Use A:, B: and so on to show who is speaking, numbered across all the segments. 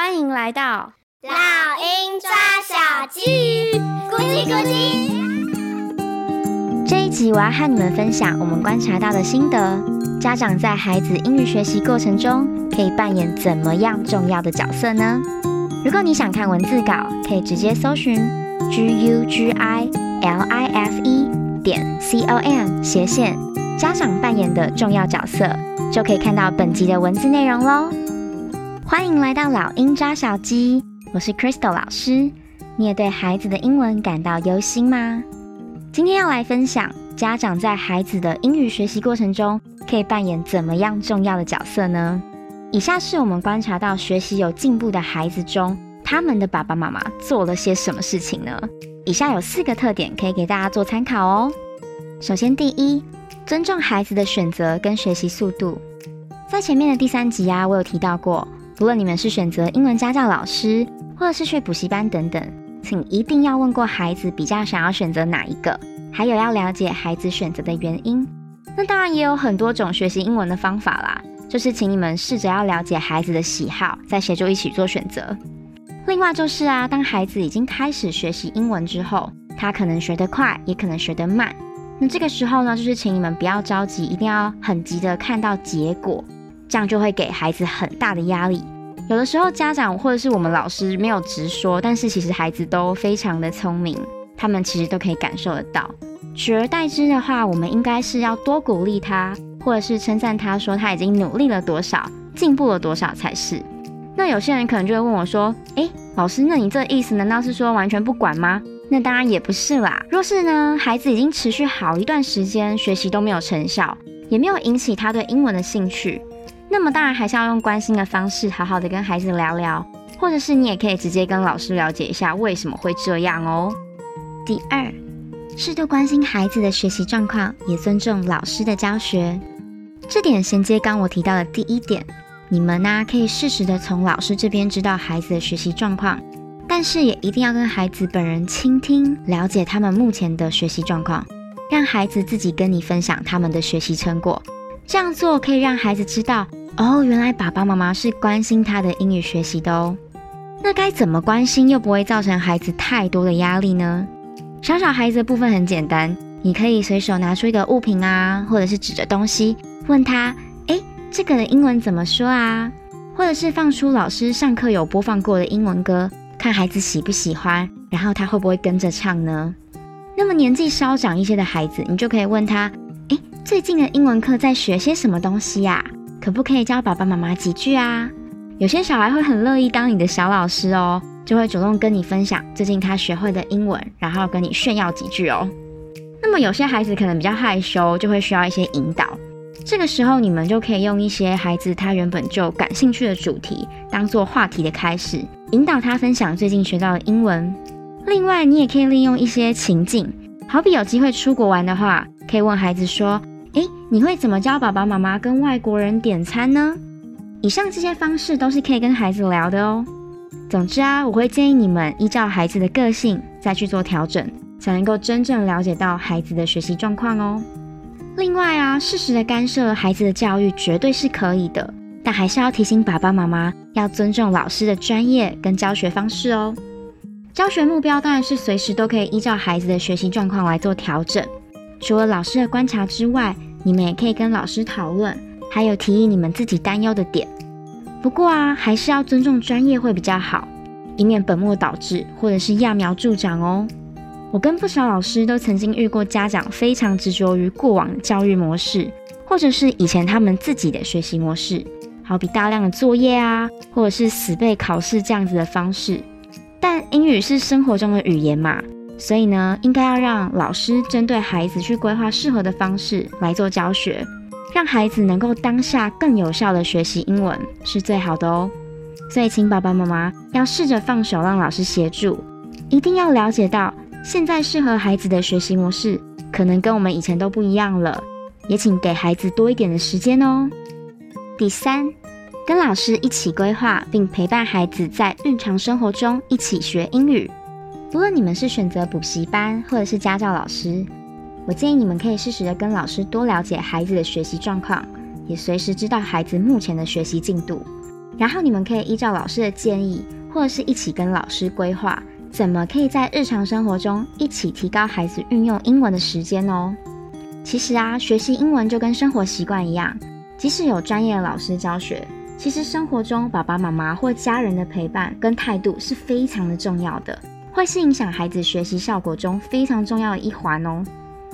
A: 欢迎来到
B: 老鹰抓小鸡，咕叽咕叽。
A: 这一集我要和你们分享我们观察到的心得。家长在孩子英语学习过程中可以扮演怎么样重要的角色呢？如果你想看文字稿，可以直接搜寻 g u g i l i f e 点 c o m 斜线家长扮演的重要角色，就可以看到本集的文字内容喽。欢迎来到老鹰抓小鸡，我是 Crystal 老师。你也对孩子的英文感到忧心吗？今天要来分享家长在孩子的英语学习过程中可以扮演怎么样重要的角色呢？以下是我们观察到学习有进步的孩子中，他们的爸爸妈妈做了些什么事情呢？以下有四个特点可以给大家做参考哦。首先，第一，尊重孩子的选择跟学习速度。在前面的第三集啊，我有提到过。无论你们是选择英文家教老师，或者是去补习班等等，请一定要问过孩子比较想要选择哪一个，还有要了解孩子选择的原因。那当然也有很多种学习英文的方法啦，就是请你们试着要了解孩子的喜好，再协助一起做选择。另外就是啊，当孩子已经开始学习英文之后，他可能学得快，也可能学得慢。那这个时候呢，就是请你们不要着急，一定要很急的看到结果。这样就会给孩子很大的压力。有的时候家长或者是我们老师没有直说，但是其实孩子都非常的聪明，他们其实都可以感受得到。取而代之的话，我们应该是要多鼓励他，或者是称赞他说他已经努力了多少，进步了多少才是。那有些人可能就会问我说：“诶，老师，那你这意思难道是说完全不管吗？”那当然也不是啦。若是呢，孩子已经持续好一段时间学习都没有成效，也没有引起他对英文的兴趣。那么当然还是要用关心的方式，好好的跟孩子聊聊，或者是你也可以直接跟老师了解一下为什么会这样哦。第二，适度关心孩子的学习状况，也尊重老师的教学。这点衔接刚我提到的第一点，你们呢可以适时的从老师这边知道孩子的学习状况，但是也一定要跟孩子本人倾听，了解他们目前的学习状况，让孩子自己跟你分享他们的学习成果。这样做可以让孩子知道，哦，原来爸爸妈妈是关心他的英语学习的哦。那该怎么关心又不会造成孩子太多的压力呢？小小孩子的部分很简单，你可以随手拿出一个物品啊，或者是指着东西问他，诶，这个的英文怎么说啊？或者是放出老师上课有播放过的英文歌，看孩子喜不喜欢，然后他会不会跟着唱呢？那么年纪稍长一些的孩子，你就可以问他。诶最近的英文课在学些什么东西呀？可不可以教爸爸妈妈几句啊？有些小孩会很乐意当你的小老师哦，就会主动跟你分享最近他学会的英文，然后跟你炫耀几句哦。那么有些孩子可能比较害羞，就会需要一些引导。这个时候你们就可以用一些孩子他原本就感兴趣的主题，当做话题的开始，引导他分享最近学到的英文。另外，你也可以利用一些情境，好比有机会出国玩的话，可以问孩子说。诶，你会怎么教爸爸妈妈跟外国人点餐呢？以上这些方式都是可以跟孩子聊的哦。总之啊，我会建议你们依照孩子的个性再去做调整，才能够真正了解到孩子的学习状况哦。另外啊，适时的干涉孩子的教育绝对是可以的，但还是要提醒爸爸妈妈要尊重老师的专业跟教学方式哦。教学目标当然是随时都可以依照孩子的学习状况来做调整。除了老师的观察之外，你们也可以跟老师讨论，还有提议你们自己担忧的点。不过啊，还是要尊重专业会比较好，以免本末倒置或者是揠苗助长哦。我跟不少老师都曾经遇过家长非常执着于过往的教育模式，或者是以前他们自己的学习模式，好比大量的作业啊，或者是死背考试这样子的方式。但英语是生活中的语言嘛。所以呢，应该要让老师针对孩子去规划适合的方式来做教学，让孩子能够当下更有效的学习英文是最好的哦。所以，请爸爸妈妈要试着放手，让老师协助，一定要了解到现在适合孩子的学习模式可能跟我们以前都不一样了，也请给孩子多一点的时间哦。第三，跟老师一起规划并陪伴孩子在日常生活中一起学英语。无论你们是选择补习班或者是家教老师，我建议你们可以适时的跟老师多了解孩子的学习状况，也随时知道孩子目前的学习进度。然后你们可以依照老师的建议，或者是一起跟老师规划，怎么可以在日常生活中一起提高孩子运用英文的时间哦。其实啊，学习英文就跟生活习惯一样，即使有专业的老师教学，其实生活中爸爸妈妈或家人的陪伴跟态度是非常的重要的，会是影响孩子学习效果中非常重要的一环哦。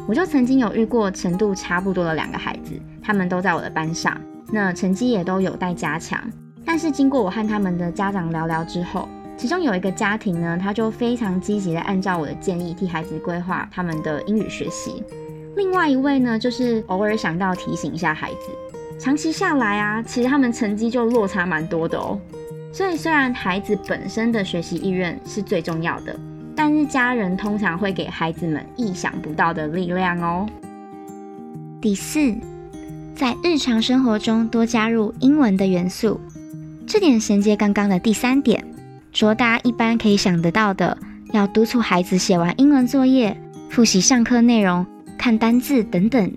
A: 我就曾经有遇过程度差不多的两个孩子，他们都在我的班上，那成绩也都有待加强。但是经过我和他们的家长聊聊之后，其中有一个家庭呢，他就非常积极的按照我的建议替孩子规划他们的英语学习。另外一位呢，就是偶尔想到提醒一下孩子，长期下来啊，其实他们成绩就落差蛮多的哦。所以虽然孩子本身的学习意愿是最重要的。但是家人通常会给孩子们意想不到的力量哦。第四，在日常生活中多加入英文的元素，这点衔接刚刚的第三点，卓达一般可以想得到的，要督促孩子写完英文作业、复习上课内容、看单字等等。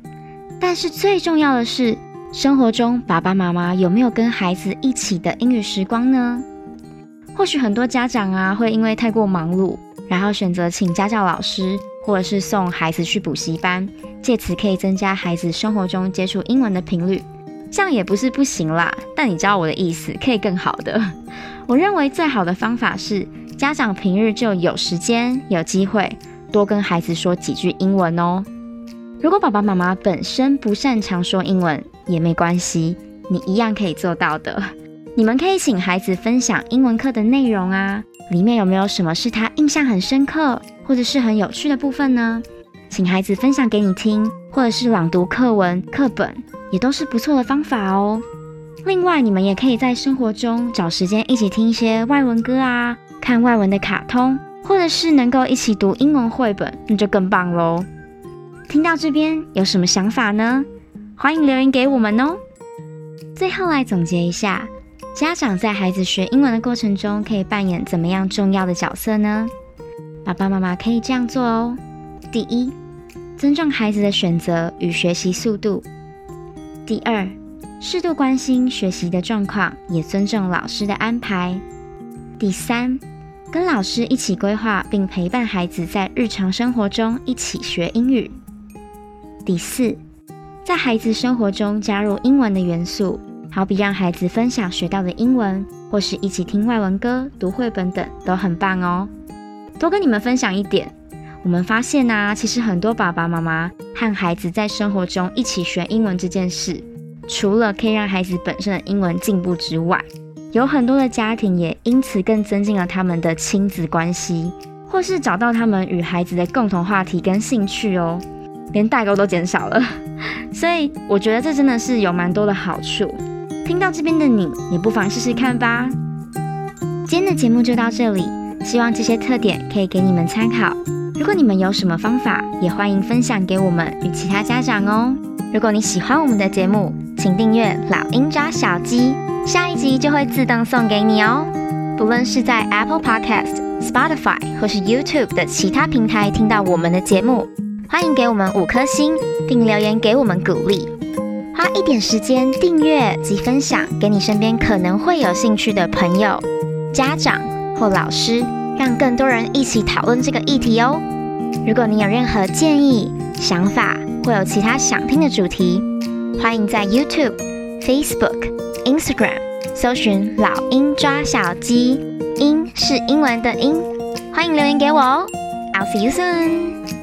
A: 但是最重要的是，生活中爸爸妈妈有没有跟孩子一起的英语时光呢？或许很多家长啊，会因为太过忙碌。然后选择请家教老师，或者是送孩子去补习班，借此可以增加孩子生活中接触英文的频率。这样也不是不行啦，但你知道我的意思，可以更好的。我认为最好的方法是，家长平日就有时间、有机会多跟孩子说几句英文哦。如果爸爸妈妈本身不擅长说英文，也没关系，你一样可以做到的。你们可以请孩子分享英文课的内容啊。里面有没有什么是他印象很深刻，或者是很有趣的部分呢？请孩子分享给你听，或者是朗读课文、课本，也都是不错的方法哦。另外，你们也可以在生活中找时间一起听一些外文歌啊，看外文的卡通，或者是能够一起读英文绘本，那就更棒喽。听到这边有什么想法呢？欢迎留言给我们哦。最后来总结一下。家长在孩子学英文的过程中，可以扮演怎么样重要的角色呢？爸爸妈妈可以这样做哦。第一，尊重孩子的选择与学习速度；第二，适度关心学习的状况，也尊重老师的安排；第三，跟老师一起规划并陪伴孩子在日常生活中一起学英语；第四，在孩子生活中加入英文的元素。好比让孩子分享学到的英文，或是一起听外文歌、读绘本等，都很棒哦。多跟你们分享一点，我们发现啊，其实很多爸爸妈妈和孩子在生活中一起学英文这件事，除了可以让孩子本身的英文进步之外，有很多的家庭也因此更增进了他们的亲子关系，或是找到他们与孩子的共同话题跟兴趣哦，连代沟都减少了。所以我觉得这真的是有蛮多的好处。听到这边的你，也不妨试试看吧。今天的节目就到这里，希望这些特点可以给你们参考。如果你们有什么方法，也欢迎分享给我们与其他家长哦。如果你喜欢我们的节目，请订阅《老鹰抓小鸡》，下一集就会自动送给你哦。不论是在 Apple Podcast、Spotify 或是 YouTube 的其他平台听到我们的节目，欢迎给我们五颗星，并留言给我们鼓励。花一点时间订阅及分享给你身边可能会有兴趣的朋友、家长或老师，让更多人一起讨论这个议题哦。如果你有任何建议、想法，或有其他想听的主题，欢迎在 YouTube、Facebook、Instagram 搜寻“老鹰抓小鸡”，英是英文的英，欢迎留言给我哦。I'll see you soon.